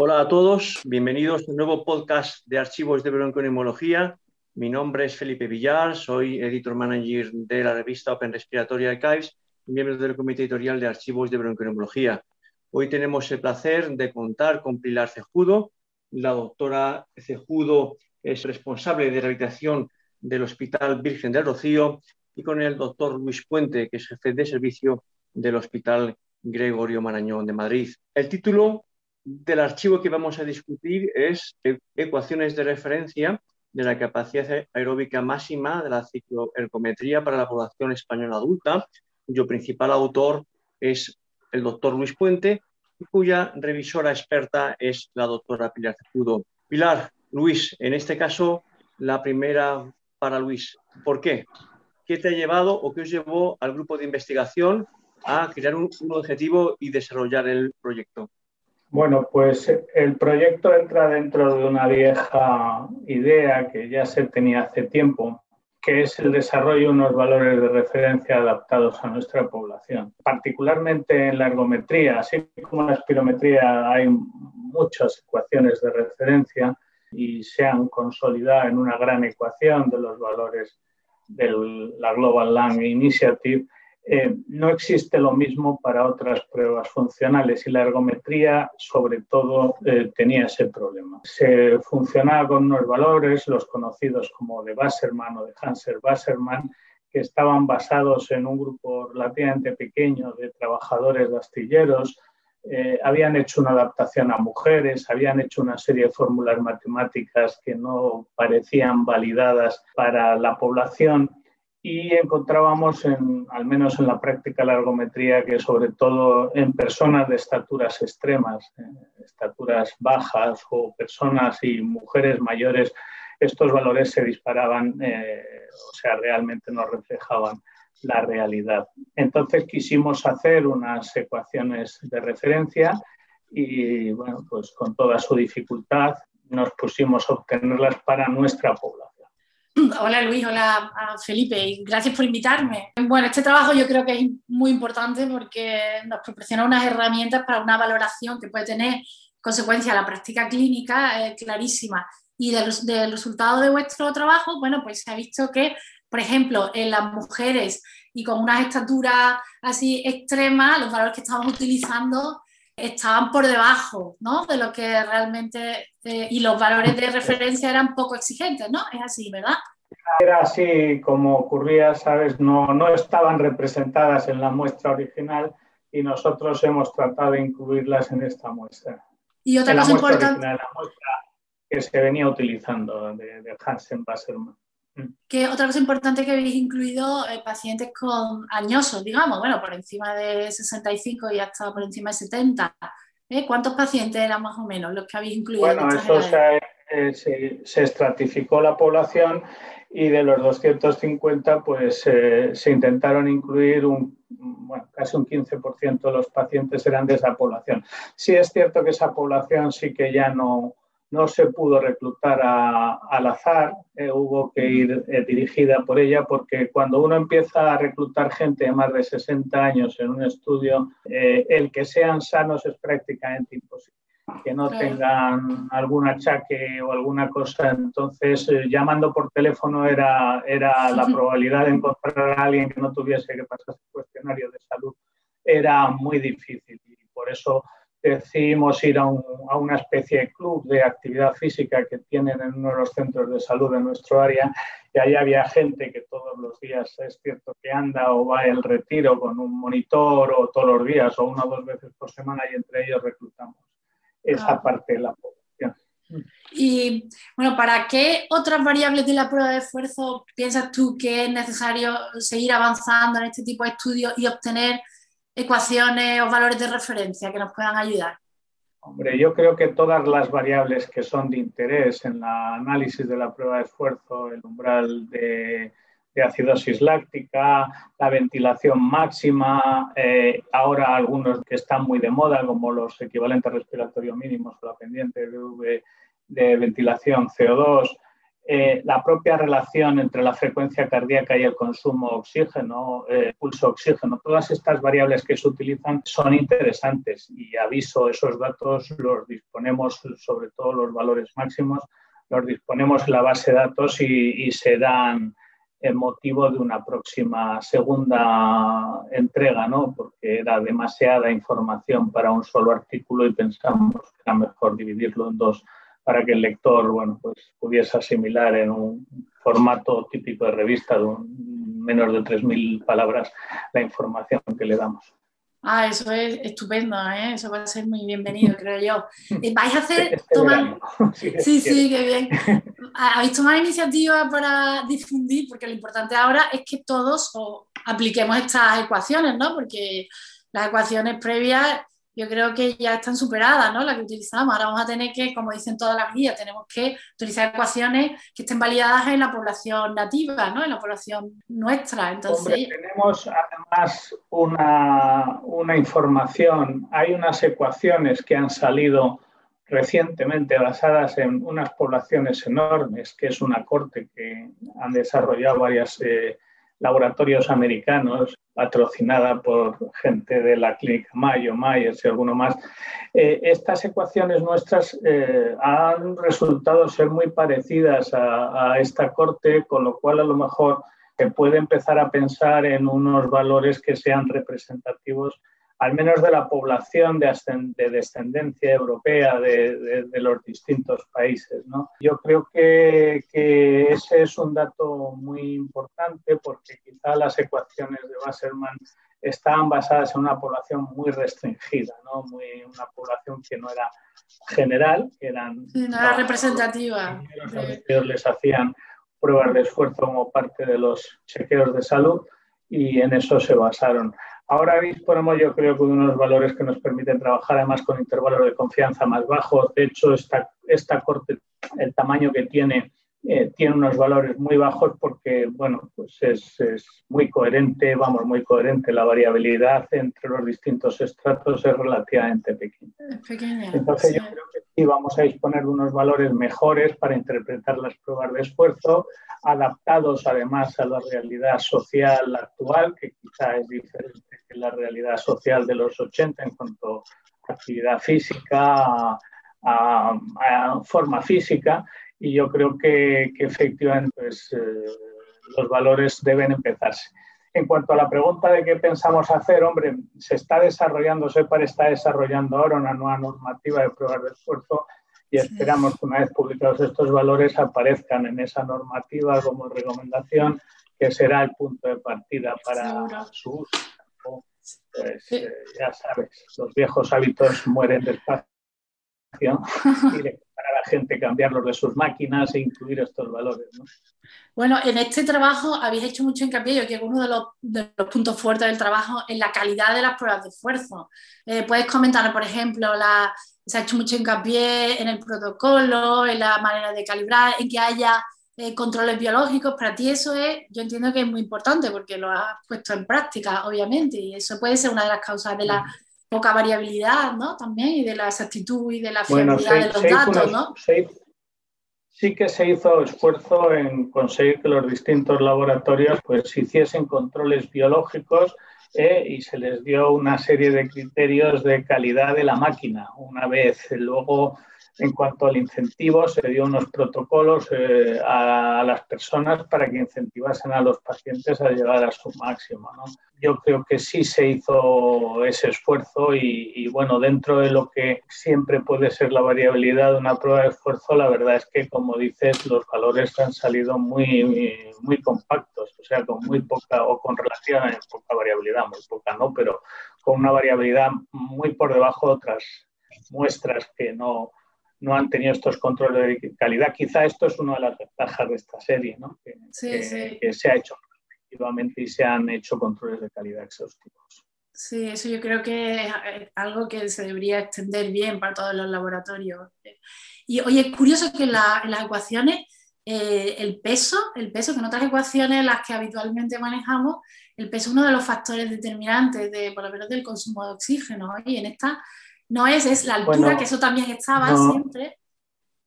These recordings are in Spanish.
Hola a todos, bienvenidos a un nuevo podcast de archivos de bronconeumología. Mi nombre es Felipe Villar, soy editor manager de la revista Open Respiratory Archives y miembro del comité editorial de archivos de bronconeumología. Hoy tenemos el placer de contar con Pilar Cejudo. La doctora Cejudo es responsable de rehabilitación del Hospital Virgen del Rocío y con el doctor Luis Puente, que es jefe de servicio del Hospital Gregorio Marañón de Madrid. El título del archivo que vamos a discutir es ecuaciones de referencia de la capacidad aeróbica máxima de la cicloergometría para la población española adulta, cuyo principal autor es el doctor Luis Puente cuya revisora experta es la doctora Pilar Cejudo. Pilar, Luis, en este caso, la primera para Luis. ¿Por qué? ¿Qué te ha llevado o qué os llevó al grupo de investigación a crear un objetivo y desarrollar el proyecto? Bueno, pues el proyecto entra dentro de una vieja idea que ya se tenía hace tiempo, que es el desarrollo de unos valores de referencia adaptados a nuestra población. Particularmente en la ergometría, así como en la espirometría hay muchas ecuaciones de referencia y se han consolidado en una gran ecuación de los valores de la Global Lung Initiative, eh, no existe lo mismo para otras pruebas funcionales y la ergometría sobre todo eh, tenía ese problema. Se funcionaba con unos valores, los conocidos como de Wasserman o de Hanser-Wasserman, que estaban basados en un grupo relativamente pequeño de trabajadores de astilleros, eh, habían hecho una adaptación a mujeres, habían hecho una serie de fórmulas matemáticas que no parecían validadas para la población y encontrábamos, en, al menos en la práctica la ergometría, que sobre todo en personas de estaturas extremas, eh, estaturas bajas o personas y mujeres mayores, estos valores se disparaban, eh, o sea, realmente no reflejaban la realidad. Entonces quisimos hacer unas ecuaciones de referencia y, bueno, pues con toda su dificultad nos pusimos a obtenerlas para nuestra población. Hola Luis, hola Felipe, gracias por invitarme. Bueno, este trabajo yo creo que es muy importante porque nos proporciona unas herramientas para una valoración que puede tener consecuencia la práctica clínica eh, clarísima. Y del, del, resultado de vuestro trabajo, bueno, pues se ha visto que, por ejemplo, en las mujeres y con unas estaturas así extremas, los valores que estamos utilizando estaban por debajo ¿no? de lo que realmente, eh, y los valores de referencia eran poco exigentes, ¿no? Es así, ¿verdad? Era así como ocurría, ¿sabes? No, no estaban representadas en la muestra original y nosotros hemos tratado de incluirlas en esta muestra. Y otra cosa importante. La muestra que se venía utilizando de, de Hansen Basserman. Que otra cosa importante que habéis incluido eh, pacientes con añosos, digamos, bueno, por encima de 65 y hasta por encima de 70. ¿eh? ¿Cuántos pacientes eran más o menos los que habéis incluido? Bueno, eso eh, se, se, estratificó la población y de los 250 pues se intentaron incluir un, bueno, casi un 15% de los pacientes eran de esa población. Sí es cierto que esa población sí que ya no, no se pudo reclutar al azar, eh, hubo que ir eh, dirigida por ella, porque cuando uno empieza a reclutar gente de más de 60 años en un estudio, eh, el que sean sanos es prácticamente imposible. Que no tengan algún achaque o alguna cosa. Entonces, llamando por teléfono era, era la probabilidad de encontrar a alguien que no tuviese que pasar el cuestionario de salud era muy difícil. Y por eso decidimos ir a, una especie de club de actividad física que tienen en uno de los centros de salud de nuestro área y ahí había gente que todos los días es cierto que anda o va el retiro con un monitor o todos los días o una o dos veces por semana y entre ellos reclutamos esa ah. parte de la población. Y bueno, ¿para qué otras variables de la prueba de esfuerzo piensas tú que es necesario seguir avanzando en este tipo de estudios y obtener ecuaciones o valores de referencia que nos puedan ayudar? Hombre, yo creo que todas las variables que son de interés en el análisis de la prueba de esfuerzo, el umbral de, acidosis láctica, la ventilación máxima, eh, ahora algunos que están muy de moda, como los equivalentes respiratorios mínimos o la pendiente de, de ventilación CO2, eh, la propia relación entre la frecuencia cardíaca y el consumo de oxígeno, eh, pulso oxígeno, todas estas variables que se utilizan son interesantes y aviso, esos datos los disponemos, sobre todo los valores máximos, los disponemos en la base de datos y, y se el motivo de una próxima segunda entrega, ¿no? porque era demasiada información para un solo artículo y pensamos que era mejor dividirlo en dos para que el lector bueno, pues, pudiese asimilar en un formato típico de revista de menos de 3.000 palabras la información que le damos. Ah, eso es estupendo, ¿eh? eso va a ser muy bienvenido, creo yo. Eh, ¿Vais a hacer, este tomar... Sí, sí, qué bien. ¿Habéis tomado iniciativa para difundir? Porque lo importante ahora es que todos apliquemos estas ecuaciones, ¿no? Porque las ecuaciones previas yo creo que ya están superadas, ¿no? Las que utilizamos. Ahora vamos a tener que, como dicen todas las guías, tenemos que utilizar ecuaciones que estén validadas en la población nativa, ¿no? En la población nuestra. Entonces... tenemos además una, una información, hay unas ecuaciones que han salido recientemente basadas en unas poblaciones enormes, que es una corte que han desarrollado varios eh, laboratorios americanos patrocinada por gente de la clínica Mayo, Myers y alguno más, eh, estas ecuaciones nuestras eh, han resultado ser muy parecidas a, a, esta corte, con lo cual a lo mejor se puede empezar a pensar en unos valores que sean representativos al menos de la población de, descendencia europea de, los distintos países. ¿no? Yo creo que, ese es un dato muy importante porque quizá las ecuaciones de Wasserman estaban basadas en una población muy restringida, ¿no? muy, una población que no era general, que eran... no era representativa. Ellos les hacían pruebas de esfuerzo como parte de los chequeos de salud y en eso se basaron. Ahora disponemos, yo creo, de unos valores que nos permiten trabajar además con intervalos de confianza más bajos. De hecho, esta, esta corte, el tamaño que tiene, eh, tiene unos valores muy bajos porque, bueno, pues es, es, muy coherente, vamos, muy coherente. La variabilidad entre los distintos estratos es relativamente pequeña. pequeña Entonces, yo creo que sí vamos a disponer de unos valores mejores para interpretar las pruebas de esfuerzo adaptados además a la realidad social actual, que quizá es diferente que la realidad social de los 80 en cuanto a actividad física, a, forma física, y yo creo que, efectivamente pues, eh, los valores deben empezarse. En cuanto a la pregunta de qué pensamos hacer, hombre, se está desarrollando, SEPAR está desarrollando ahora una nueva normativa de pruebas de esfuerzo y esperamos que una vez publicados estos valores aparezcan en esa normativa como recomendación, que será el punto de partida para su uso. Pues eh, ya sabes, los viejos hábitos mueren despacio y para la gente cambiarlos de sus máquinas e incluir estos valores. Bueno, en este trabajo habéis hecho mucho hincapié, yo creo que uno de los, de los, puntos fuertes del trabajo es la calidad de las pruebas de esfuerzo. Eh, ¿Puedes comentar, por ejemplo, la, se ha hecho mucho hincapié en el protocolo, en la manera de calibrar, en que haya eh, controles biológicos. Para ti eso es, yo entiendo que es muy importante porque lo has puesto en práctica, obviamente, y eso puede ser una de las causas de la poca variabilidad, ¿no? También, y de la exactitud y de la fiabilidad de los datos, ¿no? sí que se hizo esfuerzo en conseguir que los distintos laboratorios pues hiciesen controles biológicos eh, y se les dio una serie de criterios de calidad de la máquina. Una vez luego, en cuanto al incentivo, se dio unos protocolos eh, a, las personas para que incentivasen a los pacientes a llegar a su máximo. ¿no? yo creo que sí se hizo ese esfuerzo y, bueno, dentro de lo que siempre puede ser la variabilidad de una prueba de esfuerzo, la verdad es que, como dices, los valores han salido muy, muy, compactos, o sea, con muy poca o con relativamente poca variabilidad, muy poca, ¿no? Pero con una variabilidad muy por debajo de otras muestras que no, no han tenido estos controles de calidad. Quizá esto es una de las ventajas de esta serie, ¿no? que, que se ha hecho y se han hecho controles de calidad exhaustivos. Sí, eso yo creo que es algo que se debería extender bien para todos los laboratorios. Y oye, es curioso que en, las ecuaciones eh, el peso, el peso que en otras ecuaciones las que habitualmente manejamos, el peso es uno de los factores determinantes de, por lo menos del consumo de oxígeno. Y en esta no es, es la altura, que eso también estaba siempre.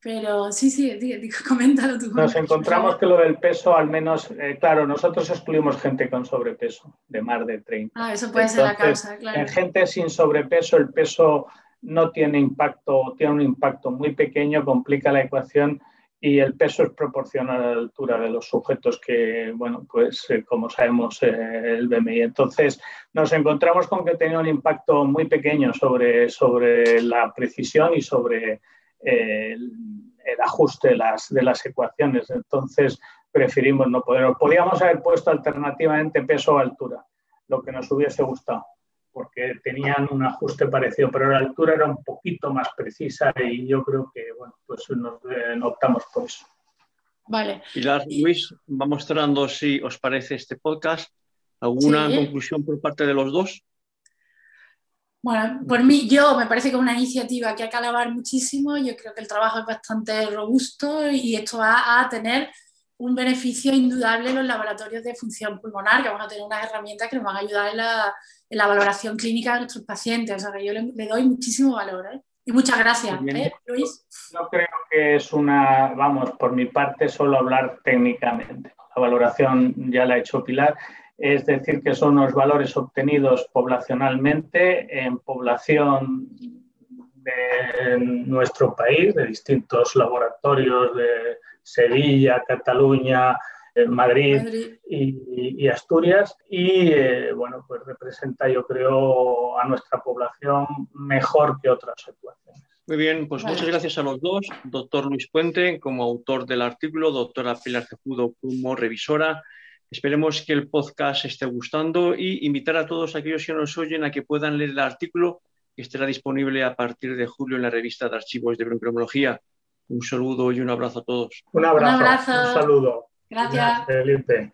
Pero sí, sí, coméntalo tú. Nos encontramos que lo del peso, al menos, eh, claro, nosotros excluimos gente con sobrepeso, de más de 30. Ah, eso puede ser la causa, claro. En gente sin sobrepeso, el peso no tiene impacto, tiene un impacto muy pequeño, complica la ecuación y el peso es proporcional a la altura de los sujetos que, bueno, pues eh, como sabemos eh, el BMI. Entonces nos encontramos con que tenía un impacto muy pequeño sobre, sobre la precisión y sobre eh, el, ajuste de las, ecuaciones. Entonces preferimos no poder. Podríamos haber puesto alternativamente peso o altura, lo que nos hubiese gustado porque tenían un ajuste parecido, pero la altura era un poquito más precisa y yo creo que, bueno, pues nos, eh, optamos por eso. Vale. Pilar, Luis, va mostrando si os parece este podcast. ¿Alguna conclusión por parte de los dos? Bueno, por mí, yo me parece que es una iniciativa que hay que alabar muchísimo. Yo creo que el trabajo es bastante robusto y esto va a tener un beneficio indudable en los laboratorios de función pulmonar, que van a tener unas herramientas que nos van a ayudar en la, en la valoración clínica de nuestros pacientes. O sea que yo le, doy muchísimo valor. ¿eh? Y muchas gracias, ¿eh, Luis. No creo que es una, vamos, por mi parte, solo hablar técnicamente. La valoración ya la ha hecho Pilar. Es decir, que son los valores obtenidos poblacionalmente en población de nuestro país, de distintos laboratorios de Sevilla, Cataluña, eh, Madrid, Y, Asturias y eh, bueno, pues representa yo creo a nuestra población mejor que otras situaciones. Muy bien, pues muchas gracias a los dos, doctor Luis Puente como autor del artículo, doctora Pilar Cejudo como revisora. Esperemos que el podcast esté gustando y invitar a todos aquellos que nos oyen a que puedan leer el artículo que estará disponible a partir de julio en la revista de archivos de bronquiología. Un saludo y un abrazo a todos. Un abrazo. Un, abrazo. un saludo. Gracias. Felipe.